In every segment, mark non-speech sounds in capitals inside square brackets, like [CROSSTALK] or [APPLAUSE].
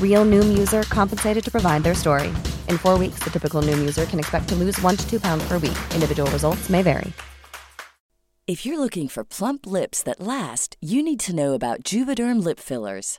Real Noom user compensated to provide their story. In four weeks, the typical Noom user can expect to lose one to two pounds per week. Individual results may vary. If you're looking for plump lips that last, you need to know about Juvederm lip fillers.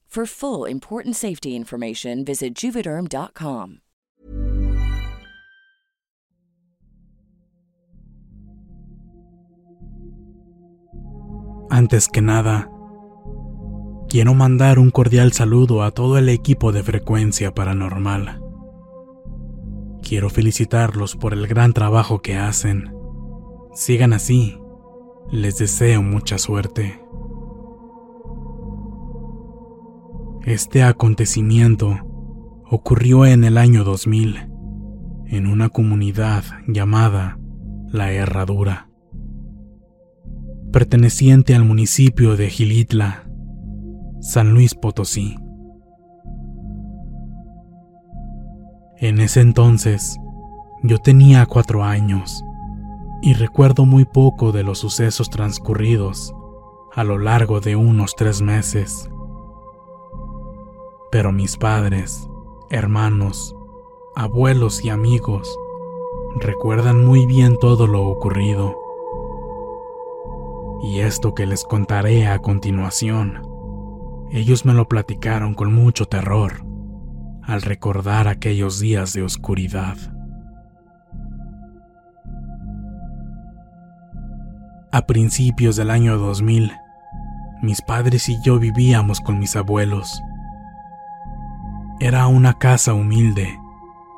For full important safety information, visit juvederm.com. Antes que nada, quiero mandar un cordial saludo a todo el equipo de frecuencia paranormal. Quiero felicitarlos por el gran trabajo que hacen. Sigan así. Les deseo mucha suerte. Este acontecimiento ocurrió en el año 2000, en una comunidad llamada La Herradura, perteneciente al municipio de Gilitla, San Luis Potosí. En ese entonces, yo tenía cuatro años y recuerdo muy poco de los sucesos transcurridos a lo largo de unos tres meses pero mis padres, hermanos, abuelos y amigos recuerdan muy bien todo lo ocurrido. Y esto que les contaré a continuación, ellos me lo platicaron con mucho terror al recordar aquellos días de oscuridad. A principios del año 2000, mis padres y yo vivíamos con mis abuelos era una casa humilde,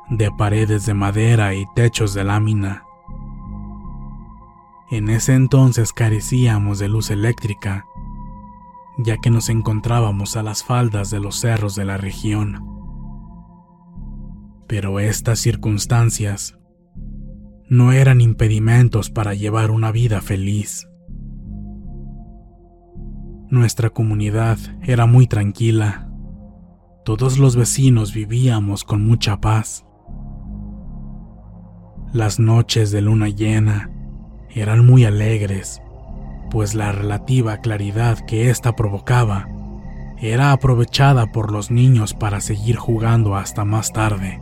de paredes de madera y techos de lámina. En ese entonces carecíamos de luz eléctrica, ya que nos encontrábamos a las faldas de los cerros de la región. Pero estas circunstancias no eran impedimentos para llevar una vida feliz. Nuestra comunidad era muy tranquila todos los vecinos vivíamos con mucha paz. Las noches de luna llena eran muy alegres, pues la relativa claridad que ésta provocaba era aprovechada por los niños para seguir jugando hasta más tarde.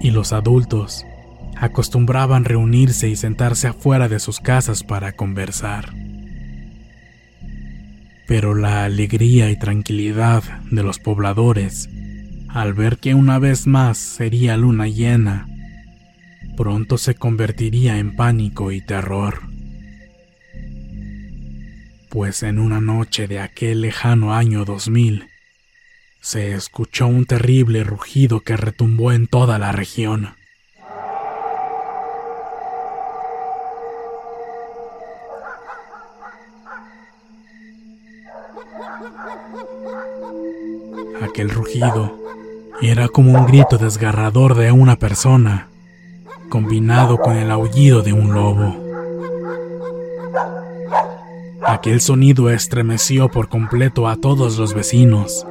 Y los adultos acostumbraban reunirse y sentarse afuera de sus casas para conversar pero la alegría y tranquilidad de los pobladores al ver que una vez más sería luna llena pronto se convertiría en pánico y terror. Pues en una noche de aquel lejano año 2000, se escuchó un terrible rugido que retumbó en toda la región. Aquel rugido era como un grito desgarrador de una persona, combinado con el aullido de un lobo. Aquel sonido estremeció por completo a todos los vecinos.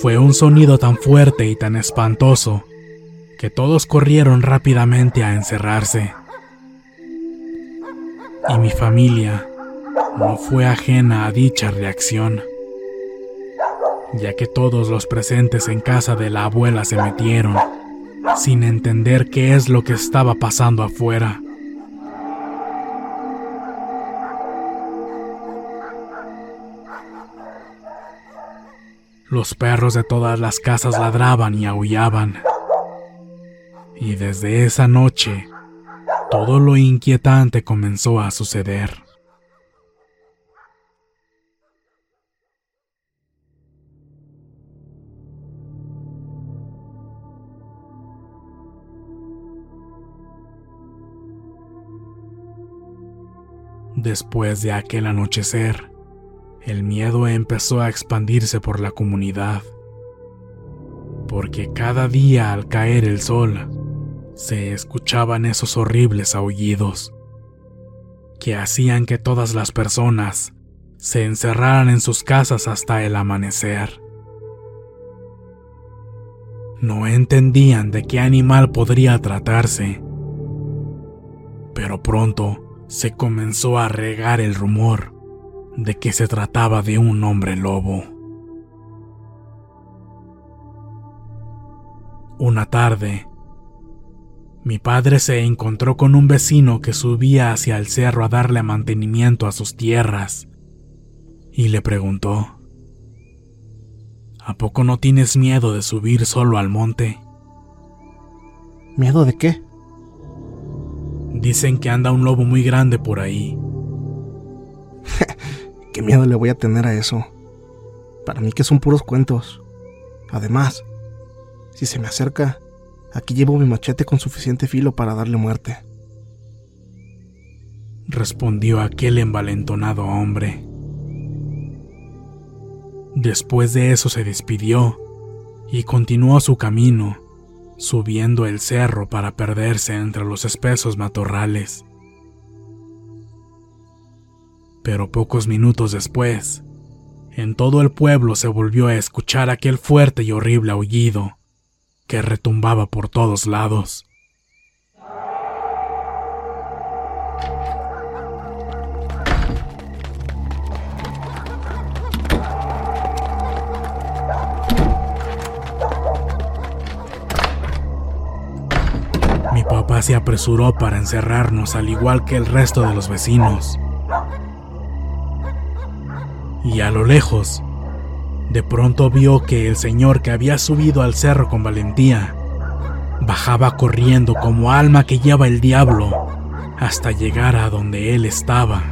Fue un sonido tan fuerte y tan espantoso que todos corrieron rápidamente a encerrarse. Y mi familia no fue ajena a dicha reacción, ya que todos los presentes en casa de la abuela se metieron, sin entender qué es lo que estaba pasando afuera. Los perros de todas las casas ladraban y aullaban. Y desde esa noche, todo lo inquietante comenzó a suceder. Después de aquel anochecer, el miedo empezó a expandirse por la comunidad, porque cada día al caer el sol se escuchaban esos horribles aullidos que hacían que todas las personas se encerraran en sus casas hasta el amanecer. No entendían de qué animal podría tratarse, pero pronto se comenzó a regar el rumor de que se trataba de un hombre lobo. Una tarde, mi padre se encontró con un vecino que subía hacia el cerro a darle mantenimiento a sus tierras y le preguntó, ¿A poco no tienes miedo de subir solo al monte? ¿Miedo de qué? Dicen que anda un lobo muy grande por ahí [LAUGHS] ¿Qué miedo le voy a tener a eso? Para mí que son puros cuentos. Además, si se me acerca, aquí llevo mi machete con suficiente filo para darle muerte. Respondió aquel envalentonado hombre. Después de eso se despidió y continuó su camino, subiendo el cerro para perderse entre los espesos matorrales. Pero pocos minutos después, en todo el pueblo se volvió a escuchar aquel fuerte y horrible aullido que retumbaba por todos lados. Mi papá se apresuró para encerrarnos al igual que el resto de los vecinos y a lo lejos, de pronto vio que el señor que había subido al cerro con valentía bajaba corriendo como alma que lleva el diablo hasta llegar a donde él estaba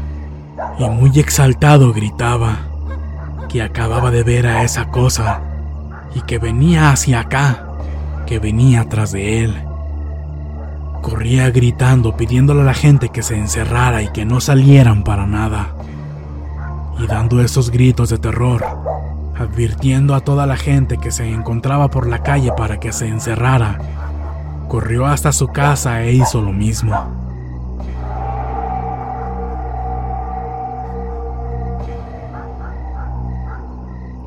y muy exaltado gritaba que acababa de ver a esa cosa y que venía hacia acá, que venía tras de él. Corría gritando pidiéndole a la gente que se encerrara y que no salieran para nada y dando esos gritos de terror, advirtiendo a toda la gente que se encontraba por la calle para que se encerrara, corrió hasta su casa e hizo lo mismo.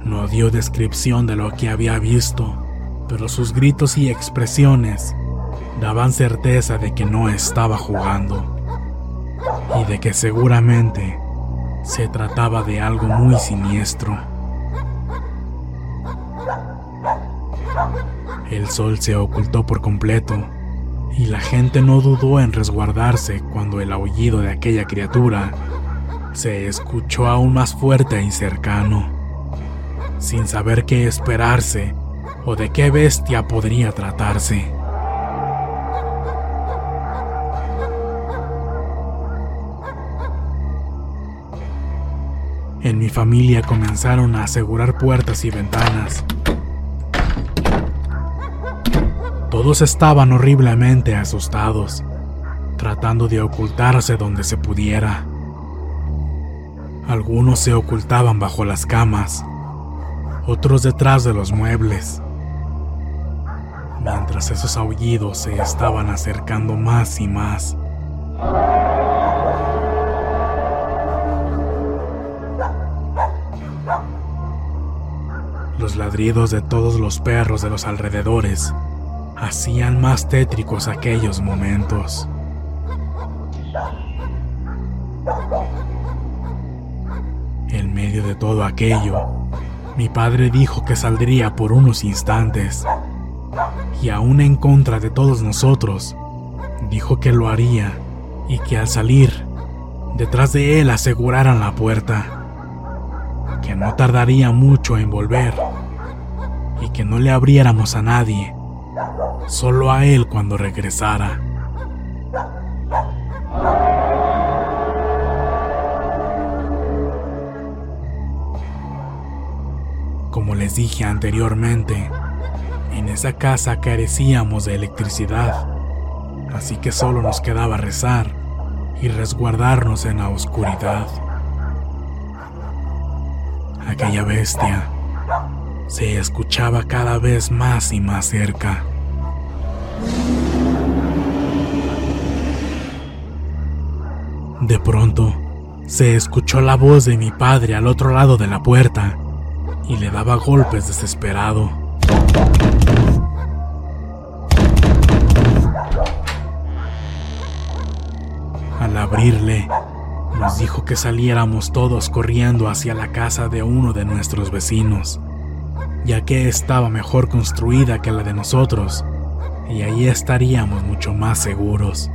No dio descripción de lo que había visto, pero sus gritos y expresiones daban certeza de que no estaba jugando y de que seguramente se trataba de algo muy siniestro. El sol se ocultó por completo y la gente no dudó en resguardarse cuando el aullido de aquella criatura se escuchó aún más fuerte y cercano. sin saber qué esperarse o de qué bestia podría tratarse. En mi familia comenzaron a asegurar puertas y ventanas. Todos estaban horriblemente asustados, tratando de ocultarse donde se pudiera. Algunos se ocultaban bajo las camas, otros detrás de los muebles, mientras esos aullidos se estaban acercando más y más. Los ladridos de todos los perros de los alrededores hacían más tétricos aquellos momentos. En medio de todo aquello, mi padre dijo que saldría por unos instantes, y aún en contra de todos nosotros, dijo que lo haría y que al salir, detrás de él aseguraran la puerta. Que no tardaría mucho en volver y que no le abriéramos a nadie, solo a él cuando regresara. Como les dije anteriormente, en esa casa carecíamos de electricidad, así que solo nos quedaba rezar y resguardarnos en la oscuridad. Aquella bestia se escuchaba cada vez más y más cerca. De pronto, se escuchó la voz de mi padre al otro lado de la puerta y le daba golpes desesperado. Al abrirle, nos dijo que saliéramos todos corriendo hacia la casa de uno de nuestros vecinos, ya que estaba mejor construida que la de nosotros, y ahí estaríamos mucho más seguros.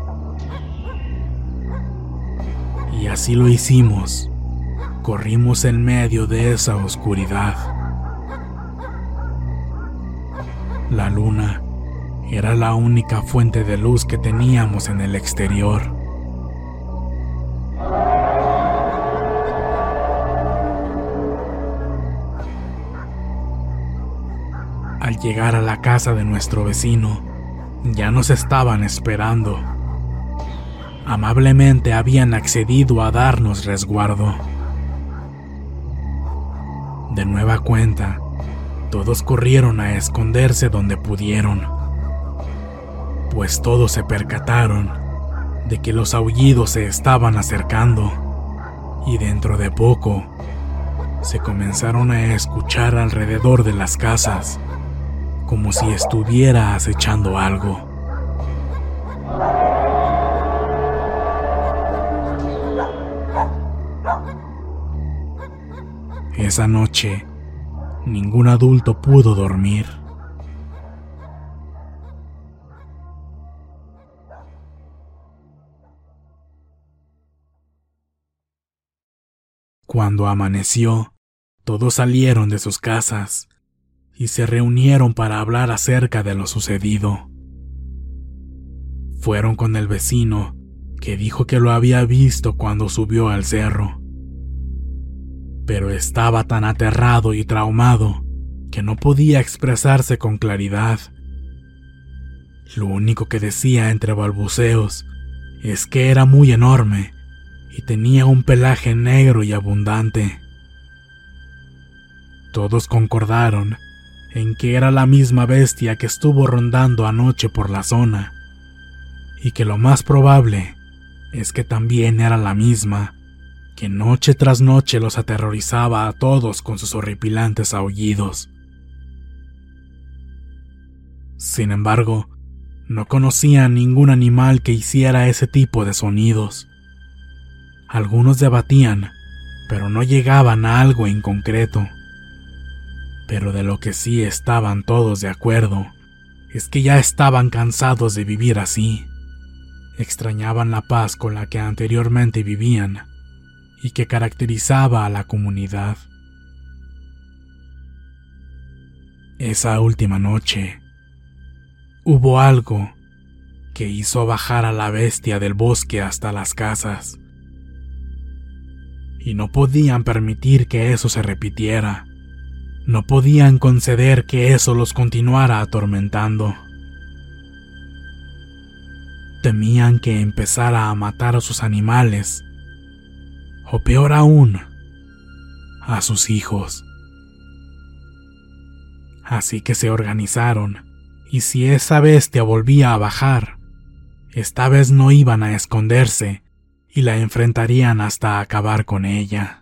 Y así lo hicimos. Corrimos en medio de esa oscuridad. La luna era la única fuente de luz que teníamos en el exterior. Al llegar a la casa de nuestro vecino, ya nos estaban esperando. Amablemente habían accedido a darnos resguardo. De nueva cuenta, todos corrieron a esconderse donde pudieron, pues todos se percataron de que los aullidos se estaban acercando y dentro de poco se comenzaron a escuchar alrededor de las casas como si estuviera acechando algo. Esa noche, ningún adulto pudo dormir. Cuando amaneció, todos salieron de sus casas y se reunieron para hablar acerca de lo sucedido. Fueron con el vecino, que dijo que lo había visto cuando subió al cerro. Pero estaba tan aterrado y traumado que no podía expresarse con claridad. Lo único que decía entre balbuceos es que era muy enorme y tenía un pelaje negro y abundante. Todos concordaron en que era la misma bestia que estuvo rondando anoche por la zona, y que lo más probable es que también era la misma que noche tras noche los aterrorizaba a todos con sus horripilantes aullidos. Sin embargo, no conocía ningún animal que hiciera ese tipo de sonidos. Algunos debatían, pero no llegaban a algo en concreto. Pero de lo que sí estaban todos de acuerdo es que ya estaban cansados de vivir así. Extrañaban la paz con la que anteriormente vivían y que caracterizaba a la comunidad. Esa última noche hubo algo que hizo bajar a la bestia del bosque hasta las casas. Y no podían permitir que eso se repitiera. No podían conceder que eso los continuara atormentando. Temían que empezara a matar a sus animales, o peor aún, a sus hijos. Así que se organizaron, y si esa bestia volvía a bajar, esta vez no iban a esconderse y la enfrentarían hasta acabar con ella.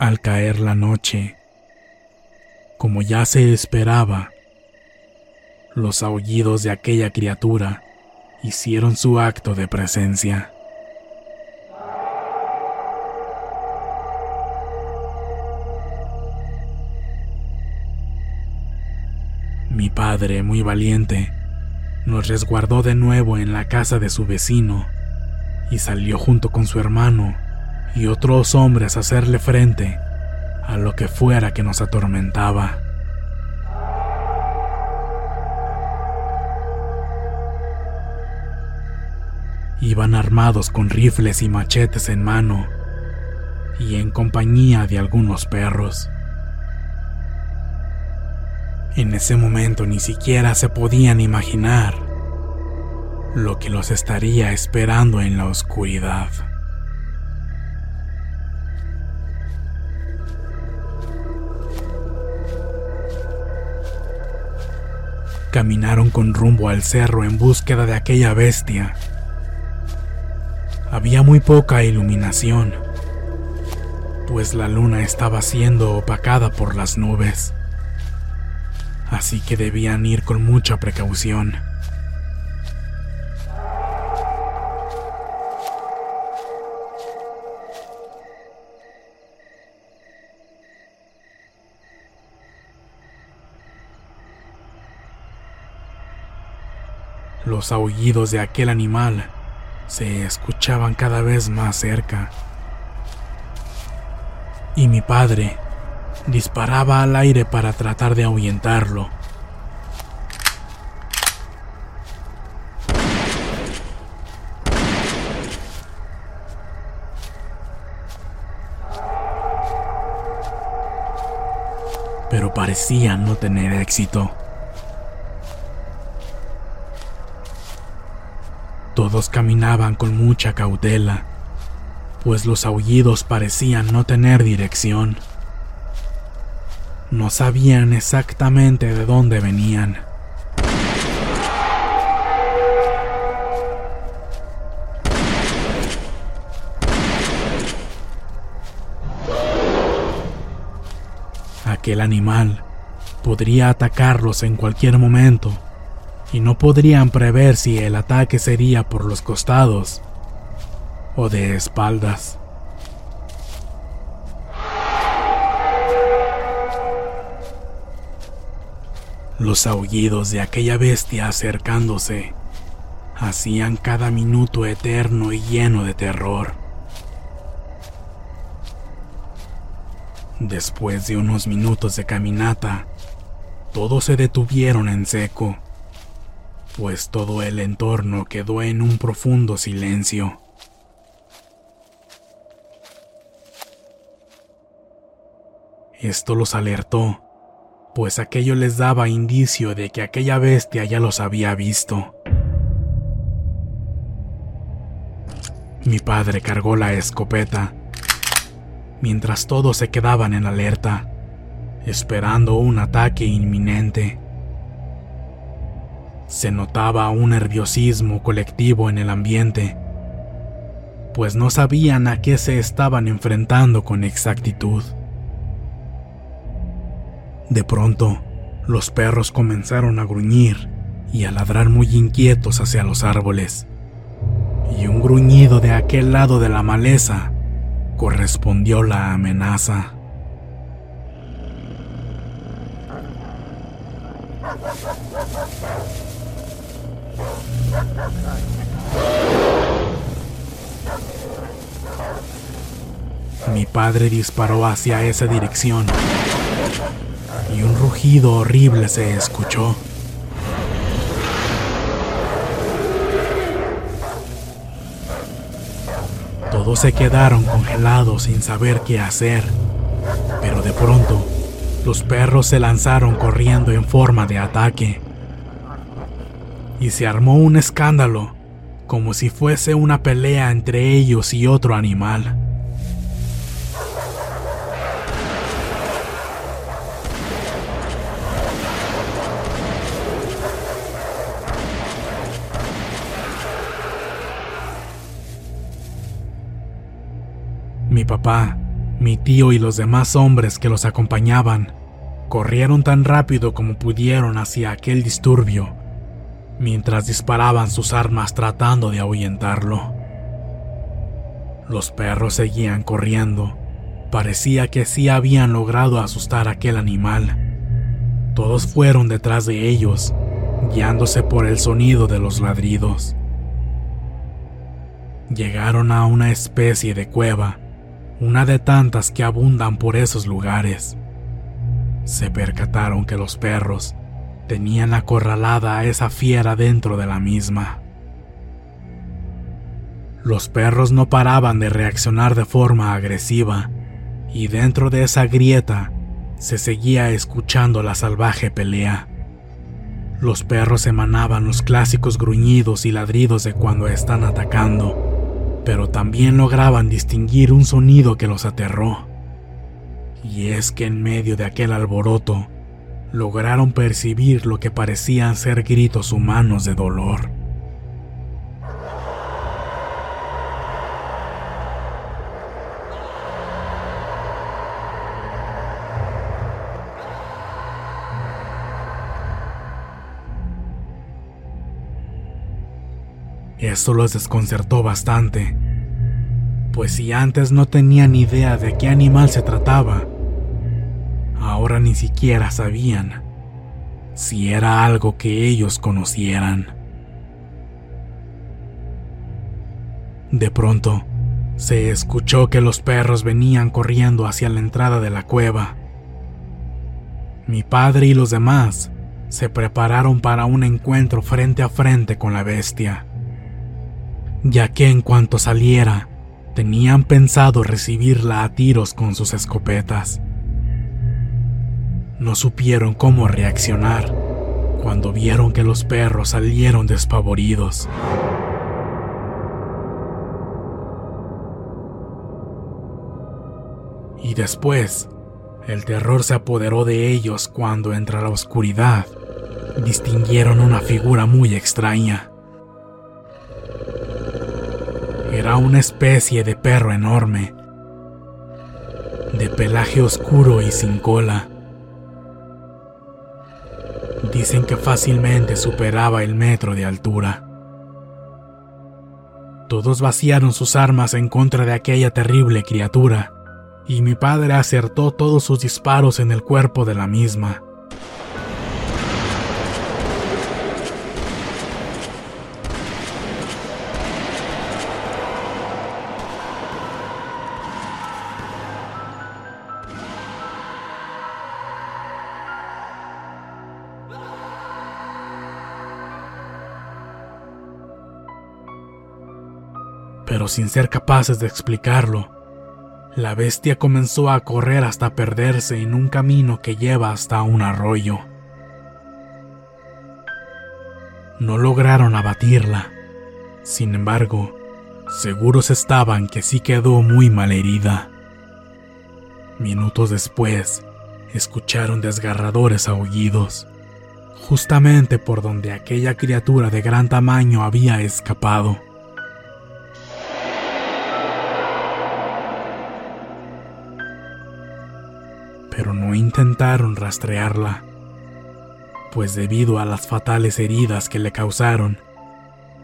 Al caer la noche, como ya se esperaba, los aullidos de aquella criatura hicieron su acto de presencia. Mi padre, muy valiente, nos resguardó de nuevo en la casa de su vecino y salió junto con su hermano y otros hombres a hacerle frente a lo que fuera que nos atormentaba. Iban armados con rifles y machetes en mano y en compañía de algunos perros. En ese momento ni siquiera se podían imaginar lo que los estaría esperando en la oscuridad. Caminaron con rumbo al cerro en búsqueda de aquella bestia. Había muy poca iluminación, pues la luna estaba siendo opacada por las nubes así que debían ir con mucha precaución. Los aullidos de aquel animal se escuchaban cada vez más cerca. Y mi padre disparaba al aire para tratar de ahuyentarlo. Pero parecía no tener éxito. Todos caminaban con mucha cautela, pues los aullidos parecían no tener dirección. No sabían exactamente de dónde venían. Aquel animal podría atacarlos en cualquier momento y no podrían prever si el ataque sería por los costados o de espaldas. Los aullidos de aquella bestia acercándose hacían cada minuto eterno y lleno de terror. Después de unos minutos de caminata, todos se detuvieron en seco, pues todo el entorno quedó en un profundo silencio. Esto los alertó, pues aquello les daba indicio de que aquella bestia ya los había visto. Mi padre cargó la escopeta, mientras todos se quedaban en alerta, esperando un ataque inminente. Se notaba un nerviosismo colectivo en el ambiente, pues no sabían a qué se estaban enfrentando con exactitud. De pronto, los perros comenzaron a gruñir y a ladrar muy inquietos hacia los árboles y un gruñido de aquel lado de la maleza correspondió la amenaza. Mi padre disparó hacia esa dirección y un rugido horrible se escuchó. Todos se quedaron congelados sin saber qué hacer, pero de pronto los perros se lanzaron corriendo en forma de ataque. Y se armó un escándalo, como si fuese una pelea entre ellos y otro animal. Papá, mi tío y los demás hombres que los acompañaban corrieron tan rápido como pudieron hacia aquel disturbio, mientras disparaban sus armas tratando de ahuyentarlo. Los perros seguían corriendo. Parecía que sí habían logrado asustar a aquel animal. Todos fueron detrás de ellos, guiándose por el sonido de los ladridos. Llegaron a una especie de cueva una de tantas que abundan por esos lugares. Se percataron que los perros tenían acorralada a esa fiera dentro de la misma. Los perros no paraban de reaccionar de forma agresiva, y dentro de esa grieta se seguía escuchando la salvaje pelea. Los perros emanaban los clásicos gruñidos y ladridos de cuando están atacando pero también lograban distinguir un sonido que los aterró. Y es que en medio de aquel alboroto, lograron percibir lo que parecían ser gritos humanos de dolor. Eso los desconcertó bastante, pues si antes no tenían idea de qué animal se trataba, ahora ni siquiera sabían si era algo que ellos conocieran. De pronto, se escuchó que los perros venían corriendo hacia la entrada de la cueva. Mi padre y los demás se prepararon para un encuentro frente a frente con la bestia ya que en cuanto saliera, tenían pensado recibirla a tiros con sus escopetas. No supieron cómo reaccionar cuando vieron que los perros salieron despavoridos. Y después, el terror se apoderó de ellos cuando, entre la oscuridad, distinguieron una figura muy extraña. Era una especie de perro enorme, de pelaje oscuro y sin cola. Dicen que fácilmente superaba el metro de altura. Todos vaciaron sus armas en contra de aquella terrible criatura, y mi padre acertó todos sus disparos en el cuerpo de la misma. Pero sin ser capaces de explicarlo, La bestia comenzó a correr hasta perderse en un camino que lleva hasta un arroyo. No lograron abatirla. Sin embargo, seguros estaban que sí quedó muy mal herida. Minutos después, escucharon desgarradores aullidos, justamente por donde aquella criatura de gran tamaño había escapado. Intentaron rastrearla, pues debido a las fatales heridas que le causaron,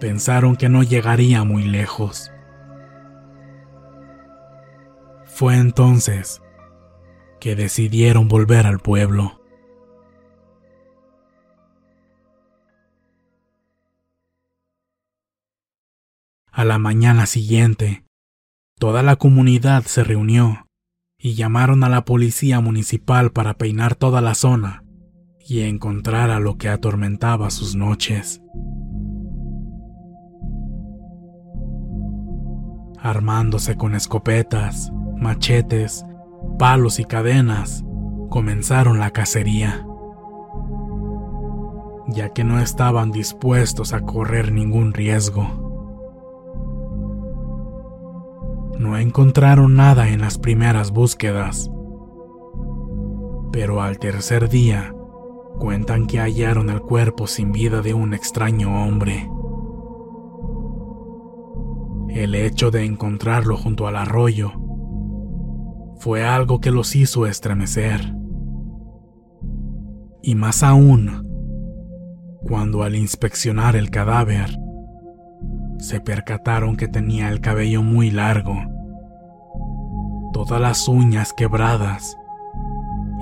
pensaron que no llegaría muy lejos. Fue entonces que decidieron volver al pueblo. A la mañana siguiente, toda la comunidad se reunió y llamaron a la policía municipal para peinar toda la zona y encontrar a lo que atormentaba sus noches. Armándose con escopetas, machetes palos y cadenas, comenzaron la cacería, ya que no estaban dispuestos a correr ningún riesgo. No encontraron nada en las primeras búsquedas, pero al tercer día cuentan que hallaron el cuerpo sin vida de un extraño hombre. El hecho de encontrarlo junto al arroyo fue algo que los hizo estremecer. Y más aún, cuando al inspeccionar el cadáver, se percataron que tenía el cabello muy largo, todas las uñas quebradas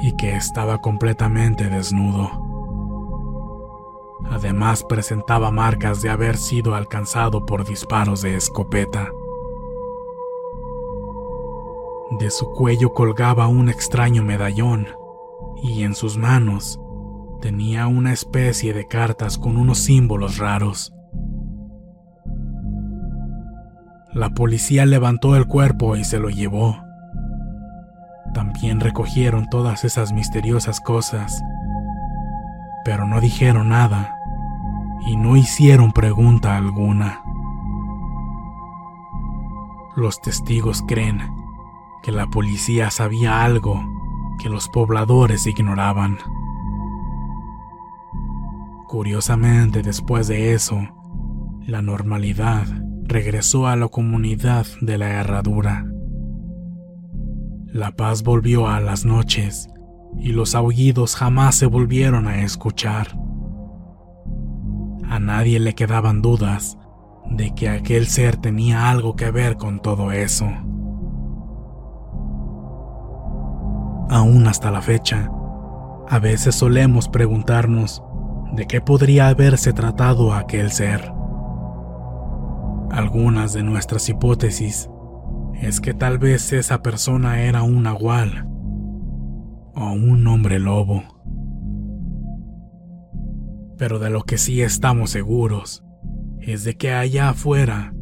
y que estaba completamente desnudo. Además presentaba marcas de haber sido alcanzado por disparos de escopeta. De su cuello colgaba un extraño medallón y en sus manos tenía una especie de cartas con unos símbolos raros. La policía levantó el cuerpo y se lo llevó. También recogieron todas esas misteriosas cosas, pero no dijeron nada y no hicieron pregunta alguna. Los testigos creen que la policía sabía algo que los pobladores ignoraban. Curiosamente, después de eso, la normalidad regresó a la comunidad de la herradura. La paz volvió a las noches y los aullidos jamás se volvieron a escuchar. A nadie le quedaban dudas de que aquel ser tenía algo que ver con todo eso. aún hasta la fecha. A veces solemos preguntarnos de qué podría haberse tratado aquel ser. Algunas de nuestras hipótesis es que tal vez esa persona era un nahual o un hombre lobo. Pero de lo que sí estamos seguros es de que allá afuera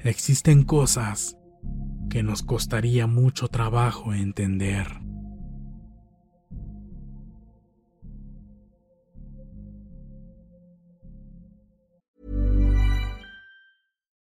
existen cosas que nos costaría mucho trabajo entender.